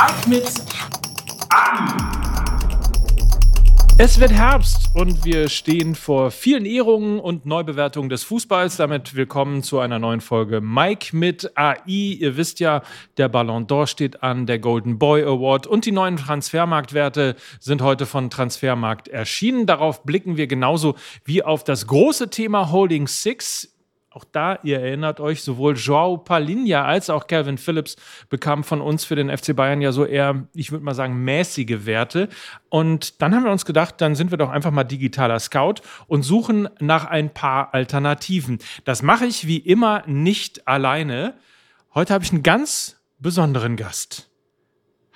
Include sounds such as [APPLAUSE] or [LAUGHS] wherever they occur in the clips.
Mike mit AI. Es wird Herbst und wir stehen vor vielen Ehrungen und Neubewertungen des Fußballs. Damit willkommen zu einer neuen Folge Mike mit AI. Ihr wisst ja, der Ballon d'Or steht an, der Golden Boy Award und die neuen Transfermarktwerte sind heute von Transfermarkt erschienen. Darauf blicken wir genauso wie auf das große Thema Holding Six auch da, ihr erinnert euch, sowohl Joao Palinha als auch Calvin Phillips bekamen von uns für den FC Bayern ja so eher, ich würde mal sagen, mäßige Werte. Und dann haben wir uns gedacht, dann sind wir doch einfach mal digitaler Scout und suchen nach ein paar Alternativen. Das mache ich wie immer nicht alleine. Heute habe ich einen ganz besonderen Gast.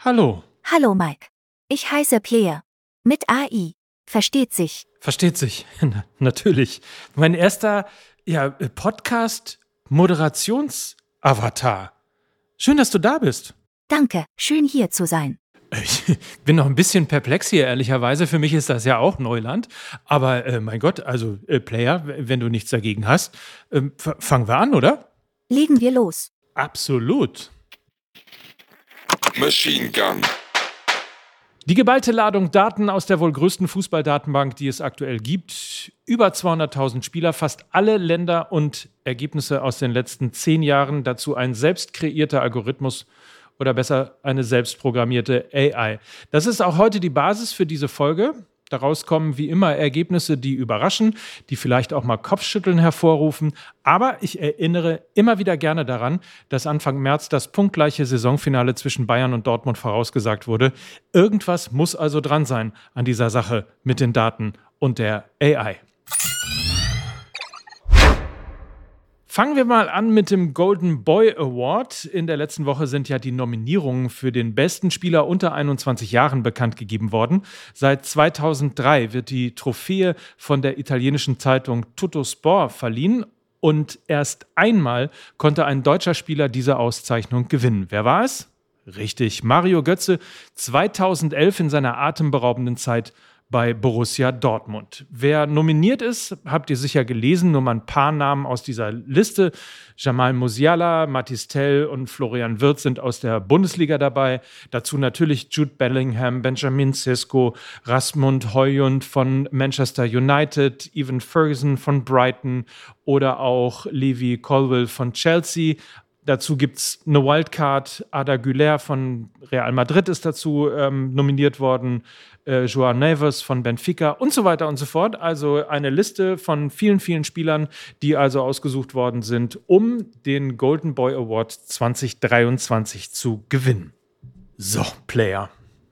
Hallo. Hallo Mike. Ich heiße Pierre. Mit AI. Versteht sich. Versteht sich. [LAUGHS] Natürlich. Mein erster ja, äh, Podcast Moderationsavatar. Schön, dass du da bist. Danke, schön hier zu sein. Ich bin noch ein bisschen perplex hier, ehrlicherweise. Für mich ist das ja auch Neuland. Aber äh, mein Gott, also äh, Player, wenn du nichts dagegen hast, äh, fangen wir an, oder? Legen wir los. Absolut. Machine Gun. Die geballte Ladung Daten aus der wohl größten Fußballdatenbank, die es aktuell gibt. Über 200.000 Spieler, fast alle Länder und Ergebnisse aus den letzten zehn Jahren. Dazu ein selbst kreierter Algorithmus oder besser eine selbstprogrammierte AI. Das ist auch heute die Basis für diese Folge. Daraus kommen wie immer Ergebnisse, die überraschen, die vielleicht auch mal Kopfschütteln hervorrufen. Aber ich erinnere immer wieder gerne daran, dass Anfang März das punktgleiche Saisonfinale zwischen Bayern und Dortmund vorausgesagt wurde. Irgendwas muss also dran sein an dieser Sache mit den Daten und der AI. Fangen wir mal an mit dem Golden Boy Award. In der letzten Woche sind ja die Nominierungen für den besten Spieler unter 21 Jahren bekannt gegeben worden. Seit 2003 wird die Trophäe von der italienischen Zeitung Tutto Sport verliehen und erst einmal konnte ein deutscher Spieler diese Auszeichnung gewinnen. Wer war es? Richtig, Mario Götze 2011 in seiner atemberaubenden Zeit bei Borussia Dortmund. Wer nominiert ist, habt ihr sicher gelesen, nur mal ein paar Namen aus dieser Liste. Jamal Musiala, Matis Tell und Florian Wirth sind aus der Bundesliga dabei. Dazu natürlich Jude Bellingham, Benjamin Sisko, Rasmund Højlund von Manchester United, Evan Ferguson von Brighton oder auch Levi Colville von Chelsea. Dazu gibt es eine Wildcard. Ada Güler von Real Madrid ist dazu ähm, nominiert worden äh, Joao Neves von Benfica und so weiter und so fort. Also eine Liste von vielen, vielen Spielern, die also ausgesucht worden sind, um den Golden Boy Award 2023 zu gewinnen. So, Player,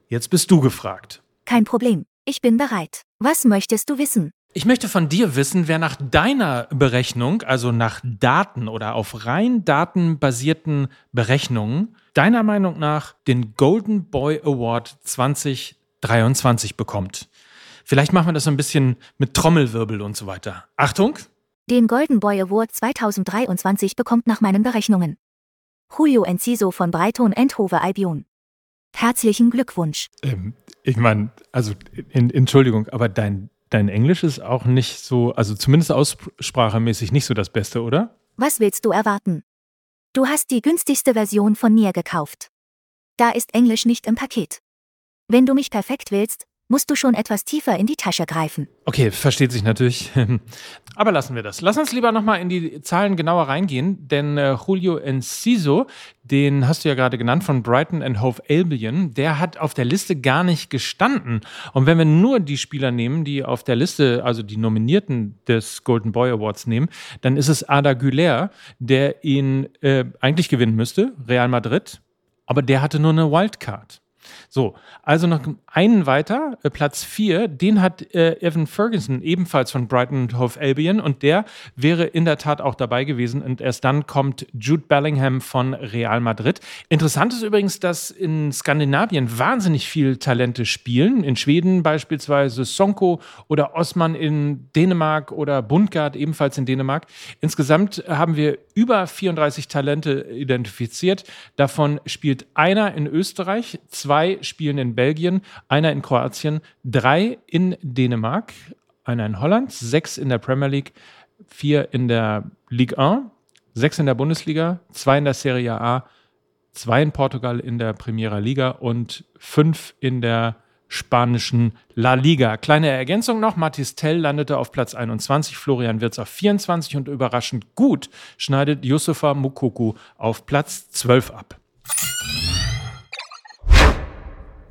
jetzt bist du gefragt. Kein Problem. Ich bin bereit. Was möchtest du wissen? Ich möchte von dir wissen, wer nach deiner Berechnung, also nach Daten oder auf rein datenbasierten Berechnungen, deiner Meinung nach den Golden Boy Award 2023 23 bekommt. Vielleicht machen wir das so ein bisschen mit Trommelwirbel und so weiter. Achtung! Den Golden Boy Award 2023 bekommt nach meinen Berechnungen Julio Enciso von Brighton Endhove Albion. Herzlichen Glückwunsch. Ähm, ich meine, also in, Entschuldigung, aber dein, dein Englisch ist auch nicht so, also zumindest aussprachemäßig nicht so das Beste, oder? Was willst du erwarten? Du hast die günstigste Version von Nier gekauft. Da ist Englisch nicht im Paket. Wenn du mich perfekt willst, musst du schon etwas tiefer in die Tasche greifen. Okay, versteht sich natürlich. [LAUGHS] Aber lassen wir das. Lass uns lieber nochmal in die Zahlen genauer reingehen, denn äh, Julio Enciso, den hast du ja gerade genannt von Brighton and Hove Albion, der hat auf der Liste gar nicht gestanden. Und wenn wir nur die Spieler nehmen, die auf der Liste, also die Nominierten des Golden Boy Awards nehmen, dann ist es Ada Güler, der ihn äh, eigentlich gewinnen müsste, Real Madrid, aber der hatte nur eine Wildcard. So, also noch einen weiter, äh, Platz 4, den hat äh, Evan Ferguson ebenfalls von Brighton und Hove Albion und der wäre in der Tat auch dabei gewesen und erst dann kommt Jude Bellingham von Real Madrid. Interessant ist übrigens, dass in Skandinavien wahnsinnig viel Talente spielen, in Schweden beispielsweise Sonko oder Osman in Dänemark oder Bundgard ebenfalls in Dänemark. Insgesamt haben wir über 34 Talente identifiziert, davon spielt einer in Österreich, zwei spielen in Belgien, einer in Kroatien, drei in Dänemark, einer in Holland, sechs in der Premier League, vier in der Ligue 1, sechs in der Bundesliga, zwei in der Serie A zwei in Portugal in der Primera Liga und fünf in der spanischen La Liga. Kleine Ergänzung noch, Mathis Tell landete auf Platz 21, Florian Wirz auf 24 und überraschend gut schneidet Yusufa Mukoku auf Platz 12 ab.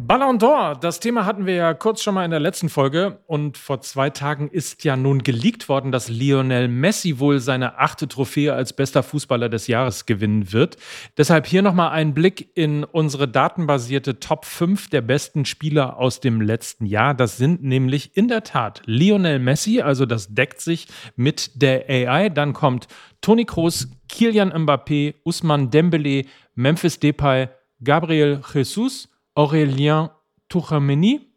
Ballon d'Or, das Thema hatten wir ja kurz schon mal in der letzten Folge und vor zwei Tagen ist ja nun geleakt worden, dass Lionel Messi wohl seine achte Trophäe als bester Fußballer des Jahres gewinnen wird. Deshalb hier nochmal ein Blick in unsere datenbasierte Top 5 der besten Spieler aus dem letzten Jahr. Das sind nämlich in der Tat Lionel Messi, also das deckt sich mit der AI. Dann kommt Toni Kroos, Kilian Mbappé, Usman Dembele, Memphis Depay, Gabriel Jesus Aurélien Tuchameni,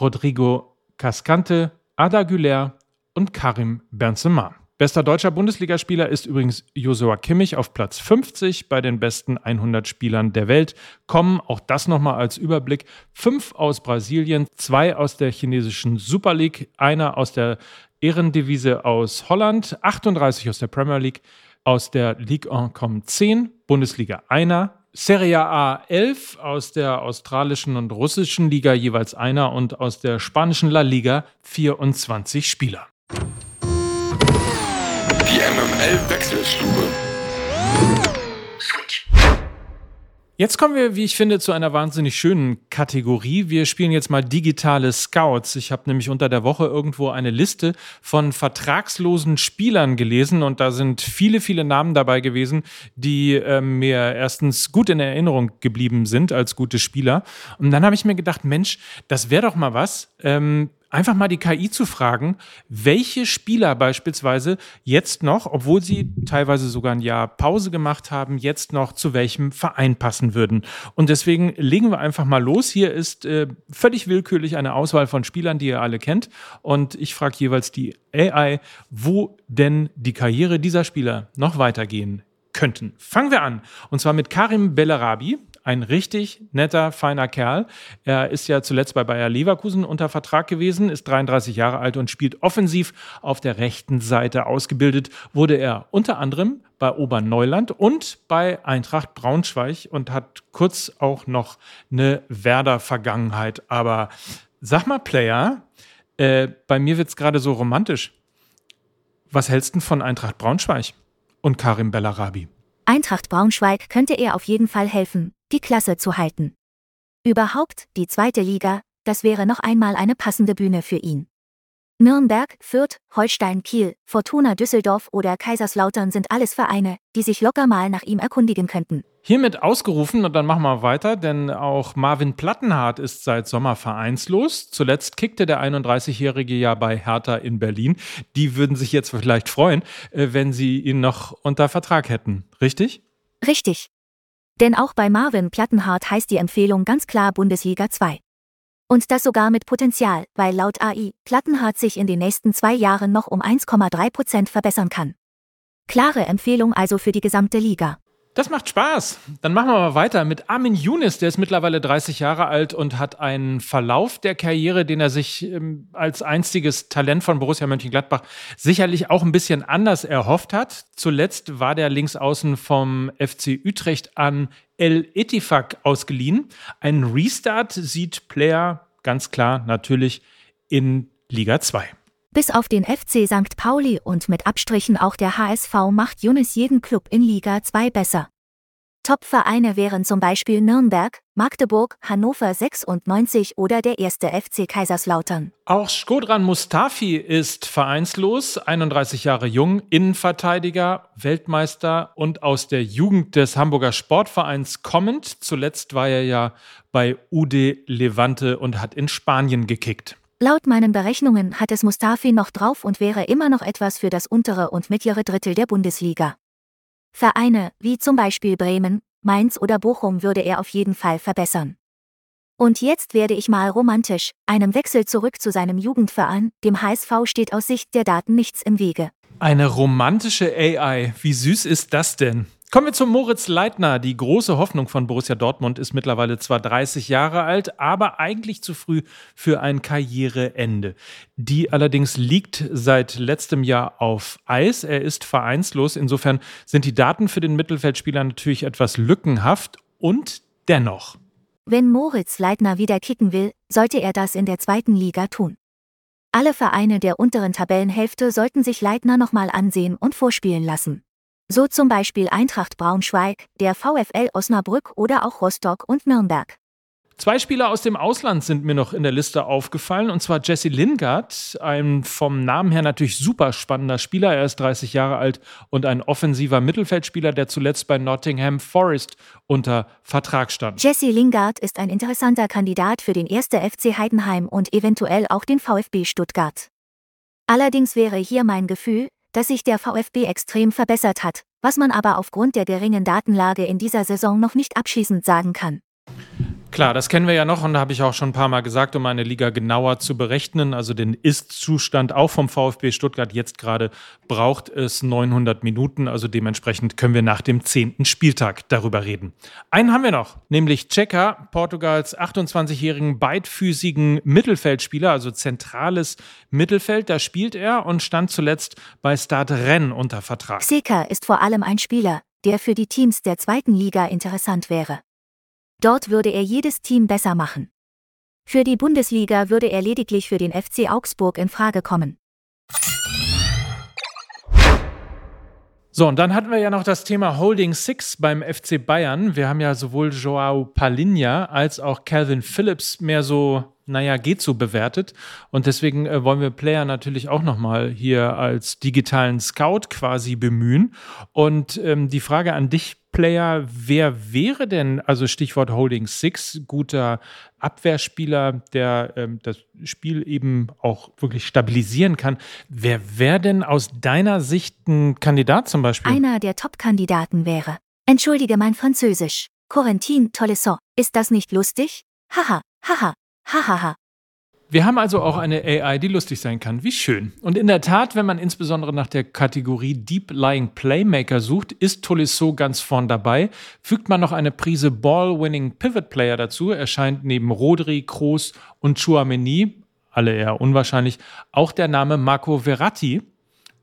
Rodrigo Cascante, Ada Güler und Karim Benzema. Bester deutscher Bundesligaspieler ist übrigens Josua Kimmich auf Platz 50 bei den besten 100 Spielern der Welt. Kommen, auch das nochmal als Überblick, fünf aus Brasilien, zwei aus der chinesischen Super League, einer aus der Ehrendivise aus Holland, 38 aus der Premier League, aus der Ligue 1 kommen 10, Bundesliga einer, Serie A 11, aus der australischen und russischen Liga jeweils einer und aus der spanischen La Liga 24 Spieler. Die MML-Wechselstube. Jetzt kommen wir, wie ich finde, zu einer wahnsinnig schönen Kategorie. Wir spielen jetzt mal digitale Scouts. Ich habe nämlich unter der Woche irgendwo eine Liste von vertragslosen Spielern gelesen und da sind viele, viele Namen dabei gewesen, die äh, mir erstens gut in Erinnerung geblieben sind als gute Spieler. Und dann habe ich mir gedacht, Mensch, das wäre doch mal was. Ähm, einfach mal die KI zu fragen, welche Spieler beispielsweise jetzt noch, obwohl sie teilweise sogar ein Jahr Pause gemacht haben, jetzt noch zu welchem Verein passen würden. Und deswegen legen wir einfach mal los. Hier ist äh, völlig willkürlich eine Auswahl von Spielern, die ihr alle kennt. Und ich frage jeweils die AI, wo denn die Karriere dieser Spieler noch weitergehen könnten. Fangen wir an. Und zwar mit Karim Bellarabi ein richtig netter, feiner Kerl. Er ist ja zuletzt bei Bayer Leverkusen unter Vertrag gewesen, ist 33 Jahre alt und spielt offensiv auf der rechten Seite. Ausgebildet wurde er unter anderem bei Oberneuland und bei Eintracht Braunschweig und hat kurz auch noch eine Werder-Vergangenheit. Aber sag mal, Player, äh, bei mir wird es gerade so romantisch. Was hältst du von Eintracht Braunschweig und Karim Bellarabi? Eintracht Braunschweig könnte er auf jeden Fall helfen, die Klasse zu halten. Überhaupt, die zweite Liga, das wäre noch einmal eine passende Bühne für ihn. Nürnberg, Fürth, Holstein Kiel, Fortuna Düsseldorf oder Kaiserslautern sind alles Vereine, die sich locker mal nach ihm erkundigen könnten. Hiermit ausgerufen und dann machen wir weiter, denn auch Marvin Plattenhardt ist seit Sommer vereinslos. Zuletzt kickte der 31-Jährige ja bei Hertha in Berlin. Die würden sich jetzt vielleicht freuen, äh, wenn sie ihn noch unter Vertrag hätten. Richtig? Richtig. Denn auch bei Marvin Plattenhardt heißt die Empfehlung ganz klar Bundesliga 2. Und das sogar mit Potenzial, weil laut AI Plattenhardt sich in den nächsten zwei Jahren noch um 1,3 Prozent verbessern kann. Klare Empfehlung also für die gesamte Liga. Das macht Spaß. Dann machen wir mal weiter mit Armin Younes. Der ist mittlerweile 30 Jahre alt und hat einen Verlauf der Karriere, den er sich ähm, als einziges Talent von Borussia Mönchengladbach sicherlich auch ein bisschen anders erhofft hat. Zuletzt war der Linksaußen vom FC Utrecht an El Etifak ausgeliehen. Ein Restart sieht Player ganz klar natürlich in Liga 2. Bis auf den FC St. Pauli und mit Abstrichen auch der HSV macht Younes jeden Club in Liga 2 besser. Top-Vereine wären zum Beispiel Nürnberg, Magdeburg, Hannover 96 oder der erste FC Kaiserslautern. Auch Skodran Mustafi ist vereinslos, 31 Jahre jung, Innenverteidiger, Weltmeister und aus der Jugend des Hamburger Sportvereins kommend. Zuletzt war er ja bei UD Levante und hat in Spanien gekickt. Laut meinen Berechnungen hat es Mustafi noch drauf und wäre immer noch etwas für das untere und mittlere Drittel der Bundesliga. Vereine, wie zum Beispiel Bremen, Mainz oder Bochum würde er auf jeden Fall verbessern. Und jetzt werde ich mal romantisch, einem Wechsel zurück zu seinem Jugendverein, dem HSV steht aus Sicht der Daten nichts im Wege. Eine romantische AI, wie süß ist das denn? Kommen wir zu Moritz Leitner. Die große Hoffnung von Borussia Dortmund ist mittlerweile zwar 30 Jahre alt, aber eigentlich zu früh für ein Karriereende. Die allerdings liegt seit letztem Jahr auf Eis. Er ist vereinslos. Insofern sind die Daten für den Mittelfeldspieler natürlich etwas lückenhaft Und dennoch. Wenn Moritz Leitner wieder kicken will, sollte er das in der zweiten Liga tun. Alle Vereine der unteren Tabellenhälfte sollten sich Leitner nochmal ansehen und vorspielen lassen. So zum Beispiel Eintracht Braunschweig, der VfL Osnabrück oder auch Rostock und Nürnberg. Zwei Spieler aus dem Ausland sind mir noch in der Liste aufgefallen, und zwar Jesse Lingard, ein vom Namen her natürlich super spannender Spieler. Er ist 30 Jahre alt und ein offensiver Mittelfeldspieler, der zuletzt bei Nottingham Forest unter Vertrag stand. Jesse Lingard ist ein interessanter Kandidat für den 1. FC Heidenheim und eventuell auch den VfB Stuttgart. Allerdings wäre hier mein Gefühl, dass sich der VfB extrem verbessert hat, was man aber aufgrund der geringen Datenlage in dieser Saison noch nicht abschließend sagen kann. Klar, das kennen wir ja noch und da habe ich auch schon ein paar Mal gesagt, um eine Liga genauer zu berechnen, also den Ist-Zustand auch vom VfB Stuttgart jetzt gerade braucht es 900 Minuten, also dementsprechend können wir nach dem zehnten Spieltag darüber reden. Einen haben wir noch, nämlich Checker, Portugals 28-jährigen beidfüßigen Mittelfeldspieler, also zentrales Mittelfeld, da spielt er und stand zuletzt bei Start Rennes unter Vertrag. Seca ist vor allem ein Spieler, der für die Teams der zweiten Liga interessant wäre. Dort würde er jedes Team besser machen. Für die Bundesliga würde er lediglich für den FC Augsburg in Frage kommen. So, und dann hatten wir ja noch das Thema Holding Six beim FC Bayern. Wir haben ja sowohl Joao Palinha als auch Calvin Phillips mehr so naja, geht so bewertet. Und deswegen äh, wollen wir Player natürlich auch nochmal hier als digitalen Scout quasi bemühen. Und ähm, die Frage an dich, Player, wer wäre denn, also Stichwort Holding Six, guter Abwehrspieler, der ähm, das Spiel eben auch wirklich stabilisieren kann. Wer wäre denn aus deiner Sicht ein Kandidat zum Beispiel? Einer der Top-Kandidaten wäre. Entschuldige mein Französisch. Corentin Tolesson. Ist das nicht lustig? Haha, haha, Hahaha. Wir haben also auch eine AI, die lustig sein kann. Wie schön. Und in der Tat, wenn man insbesondere nach der Kategorie Deep Lying Playmaker sucht, ist Tolisso ganz vorn dabei. Fügt man noch eine Prise Ball-Winning Pivot Player dazu, erscheint neben Rodri, Kroos und Chouameni, alle eher unwahrscheinlich, auch der Name Marco Verratti,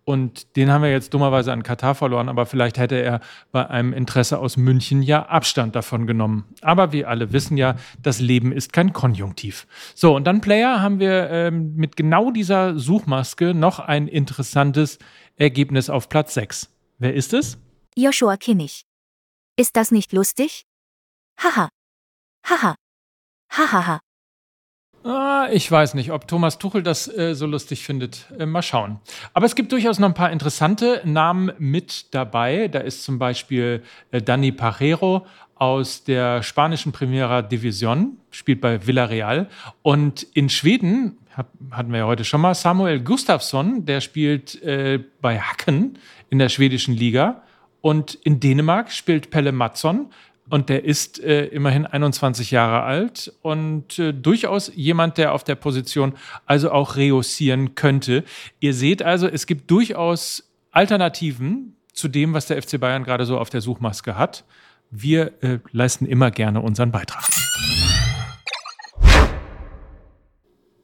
und den haben wir jetzt dummerweise an Katar verloren, aber vielleicht hätte er bei einem Interesse aus München ja Abstand davon genommen. Aber wir alle wissen ja, das Leben ist kein Konjunktiv. So, und dann Player haben wir ähm, mit genau dieser Suchmaske noch ein interessantes Ergebnis auf Platz 6. Wer ist es? Joshua Kimmich. Ist das nicht lustig? Haha. Haha. Hahaha. Ah, ich weiß nicht, ob Thomas Tuchel das äh, so lustig findet. Äh, mal schauen. Aber es gibt durchaus noch ein paar interessante Namen mit dabei. Da ist zum Beispiel äh, Dani Parrero aus der spanischen Primera División, spielt bei Villarreal. Und in Schweden, hab, hatten wir ja heute schon mal, Samuel Gustafsson, der spielt äh, bei Hacken in der schwedischen Liga. Und in Dänemark spielt Pelle Matson, und der ist äh, immerhin 21 Jahre alt und äh, durchaus jemand, der auf der Position also auch reussieren könnte. Ihr seht also, es gibt durchaus Alternativen zu dem, was der FC Bayern gerade so auf der Suchmaske hat. Wir äh, leisten immer gerne unseren Beitrag.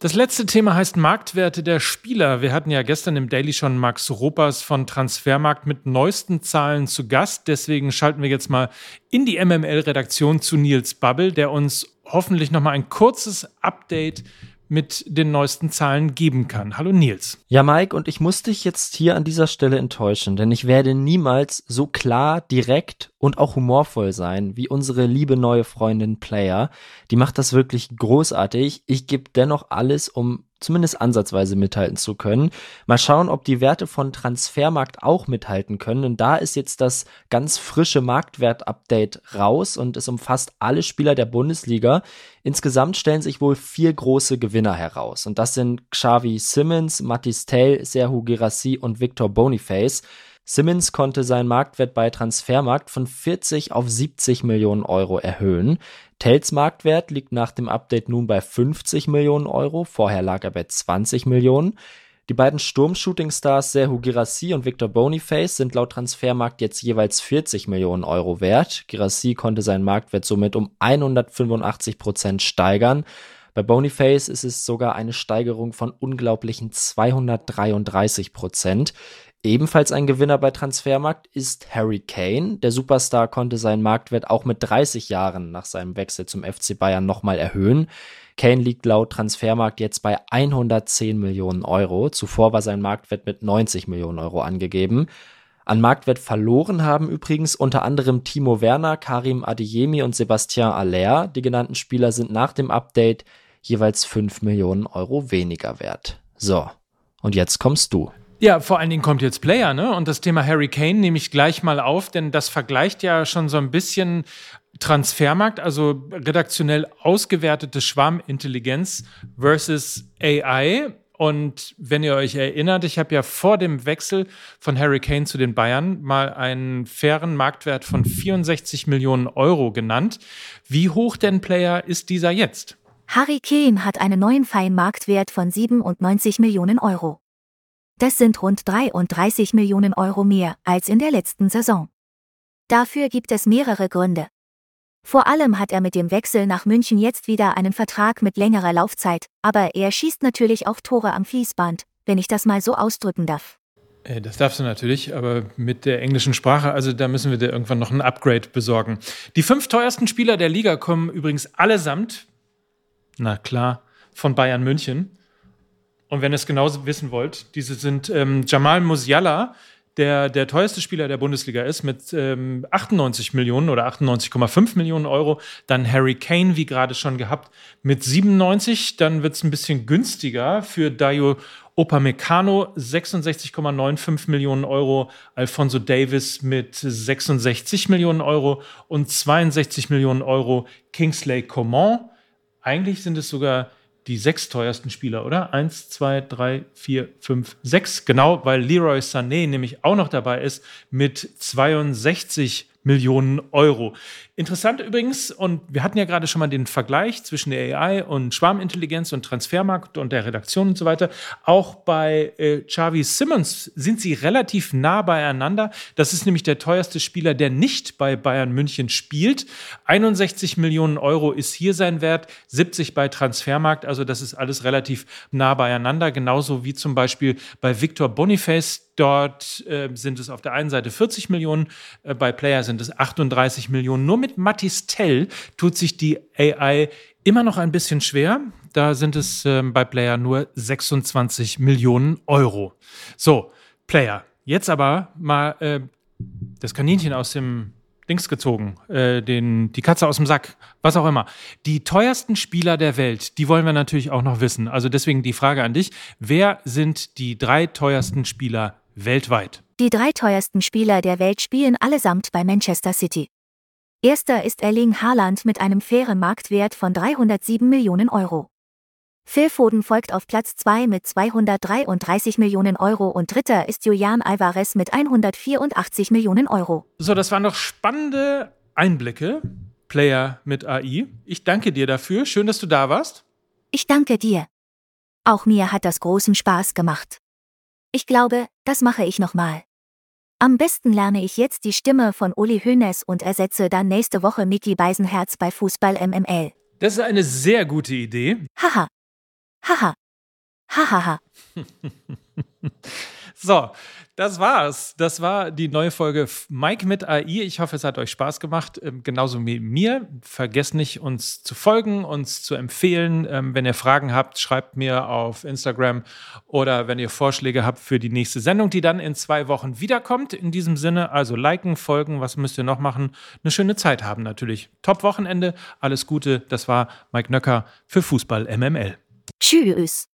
Das letzte Thema heißt Marktwerte der Spieler. Wir hatten ja gestern im Daily schon Max Ropas von Transfermarkt mit neuesten Zahlen zu Gast. Deswegen schalten wir jetzt mal in die MML-Redaktion zu Nils Bubble, der uns hoffentlich noch mal ein kurzes Update mit den neuesten Zahlen geben kann. Hallo Nils. Ja, Mike, und ich muss dich jetzt hier an dieser Stelle enttäuschen, denn ich werde niemals so klar, direkt und auch humorvoll sein wie unsere liebe neue Freundin Player. Die macht das wirklich großartig. Ich gebe dennoch alles, um zumindest ansatzweise mithalten zu können. Mal schauen, ob die Werte von Transfermarkt auch mithalten können. Und da ist jetzt das ganz frische Marktwert-Update raus und es umfasst alle Spieler der Bundesliga. Insgesamt stellen sich wohl vier große Gewinner heraus. Und das sind Xavi Simmons, Matis Tell, Serhu Girassi und Victor Boniface. Simmons konnte seinen Marktwert bei Transfermarkt von 40 auf 70 Millionen Euro erhöhen. Tells Marktwert liegt nach dem Update nun bei 50 Millionen Euro, vorher lag er bei 20 Millionen. Die beiden Sturm-Shooting-Stars Serhu Girassi und Victor Boniface sind laut Transfermarkt jetzt jeweils 40 Millionen Euro wert. Girassi konnte seinen Marktwert somit um 185 Prozent steigern. Bei Boniface ist es sogar eine Steigerung von unglaublichen 233 Prozent. Ebenfalls ein Gewinner bei Transfermarkt ist Harry Kane. Der Superstar konnte seinen Marktwert auch mit 30 Jahren nach seinem Wechsel zum FC Bayern nochmal erhöhen. Kane liegt laut Transfermarkt jetzt bei 110 Millionen Euro. Zuvor war sein Marktwert mit 90 Millionen Euro angegeben. An Marktwert verloren haben übrigens unter anderem Timo Werner, Karim Adeyemi und Sebastien Aller. Die genannten Spieler sind nach dem Update jeweils 5 Millionen Euro weniger wert. So, und jetzt kommst du. Ja, vor allen Dingen kommt jetzt Player, ne? Und das Thema Harry Kane nehme ich gleich mal auf, denn das vergleicht ja schon so ein bisschen Transfermarkt, also redaktionell ausgewertete Schwarmintelligenz versus AI. Und wenn ihr euch erinnert, ich habe ja vor dem Wechsel von Harry Kane zu den Bayern mal einen fairen Marktwert von 64 Millionen Euro genannt. Wie hoch denn Player ist dieser jetzt? Harry Kane hat einen neuen Feinmarktwert von 97 Millionen Euro. Das sind rund 33 Millionen Euro mehr als in der letzten Saison. Dafür gibt es mehrere Gründe. Vor allem hat er mit dem Wechsel nach München jetzt wieder einen Vertrag mit längerer Laufzeit, aber er schießt natürlich auch Tore am Fließband, wenn ich das mal so ausdrücken darf. Äh, das darfst du natürlich, aber mit der englischen Sprache, also da müssen wir dir irgendwann noch ein Upgrade besorgen. Die fünf teuersten Spieler der Liga kommen übrigens allesamt, na klar, von Bayern München. Und wenn ihr es genauso wissen wollt, diese sind ähm, Jamal Musiala, der der teuerste Spieler der Bundesliga ist, mit ähm, 98 Millionen oder 98,5 Millionen Euro. Dann Harry Kane, wie gerade schon gehabt, mit 97. Dann wird es ein bisschen günstiger für Dayo Opamecano 66,95 Millionen Euro, Alfonso Davis mit 66 Millionen Euro und 62 Millionen Euro Kingsley Coman. Eigentlich sind es sogar die sechs teuersten Spieler, oder? Eins, zwei, drei, vier, fünf, sechs. Genau, weil Leroy Sané nämlich auch noch dabei ist mit 62 Millionen Euro. Interessant übrigens, und wir hatten ja gerade schon mal den Vergleich zwischen der AI und Schwarmintelligenz und Transfermarkt und der Redaktion und so weiter. Auch bei äh, Xavi Simmons sind sie relativ nah beieinander. Das ist nämlich der teuerste Spieler, der nicht bei Bayern München spielt. 61 Millionen Euro ist hier sein Wert, 70 bei Transfermarkt. Also das ist alles relativ nah beieinander. Genauso wie zum Beispiel bei Victor Boniface. Dort äh, sind es auf der einen Seite 40 Millionen, äh, bei Player sind es 38 Millionen. Nur mit Mattis Tell tut sich die AI immer noch ein bisschen schwer. Da sind es äh, bei Player nur 26 Millionen Euro. So, Player. Jetzt aber mal äh, das Kaninchen aus dem Dings gezogen, äh, den, die Katze aus dem Sack, was auch immer. Die teuersten Spieler der Welt, die wollen wir natürlich auch noch wissen. Also deswegen die Frage an dich: Wer sind die drei teuersten Spieler weltweit? Die drei teuersten Spieler der Welt spielen allesamt bei Manchester City. Erster ist Erling Haaland mit einem fairen Marktwert von 307 Millionen Euro. Phil Foden folgt auf Platz 2 mit 233 Millionen Euro und dritter ist Julian Alvarez mit 184 Millionen Euro. So, das waren doch spannende Einblicke, Player mit AI. Ich danke dir dafür. Schön, dass du da warst. Ich danke dir. Auch mir hat das großen Spaß gemacht. Ich glaube, das mache ich nochmal. Am besten lerne ich jetzt die Stimme von Uli Hoeneß und ersetze dann nächste Woche Mickey Beisenherz bei Fußball MML. Das ist eine sehr gute Idee. Haha. Haha. Hahaha. [LAUGHS] so, das war's. Das war die neue Folge Mike mit AI. Ich hoffe, es hat euch Spaß gemacht. Ähm, genauso wie mir. Vergesst nicht, uns zu folgen, uns zu empfehlen. Ähm, wenn ihr Fragen habt, schreibt mir auf Instagram oder wenn ihr Vorschläge habt für die nächste Sendung, die dann in zwei Wochen wiederkommt. In diesem Sinne, also liken, folgen. Was müsst ihr noch machen? Eine schöne Zeit haben natürlich. Top Wochenende. Alles Gute. Das war Mike Nöcker für Fußball MML. Tschüss.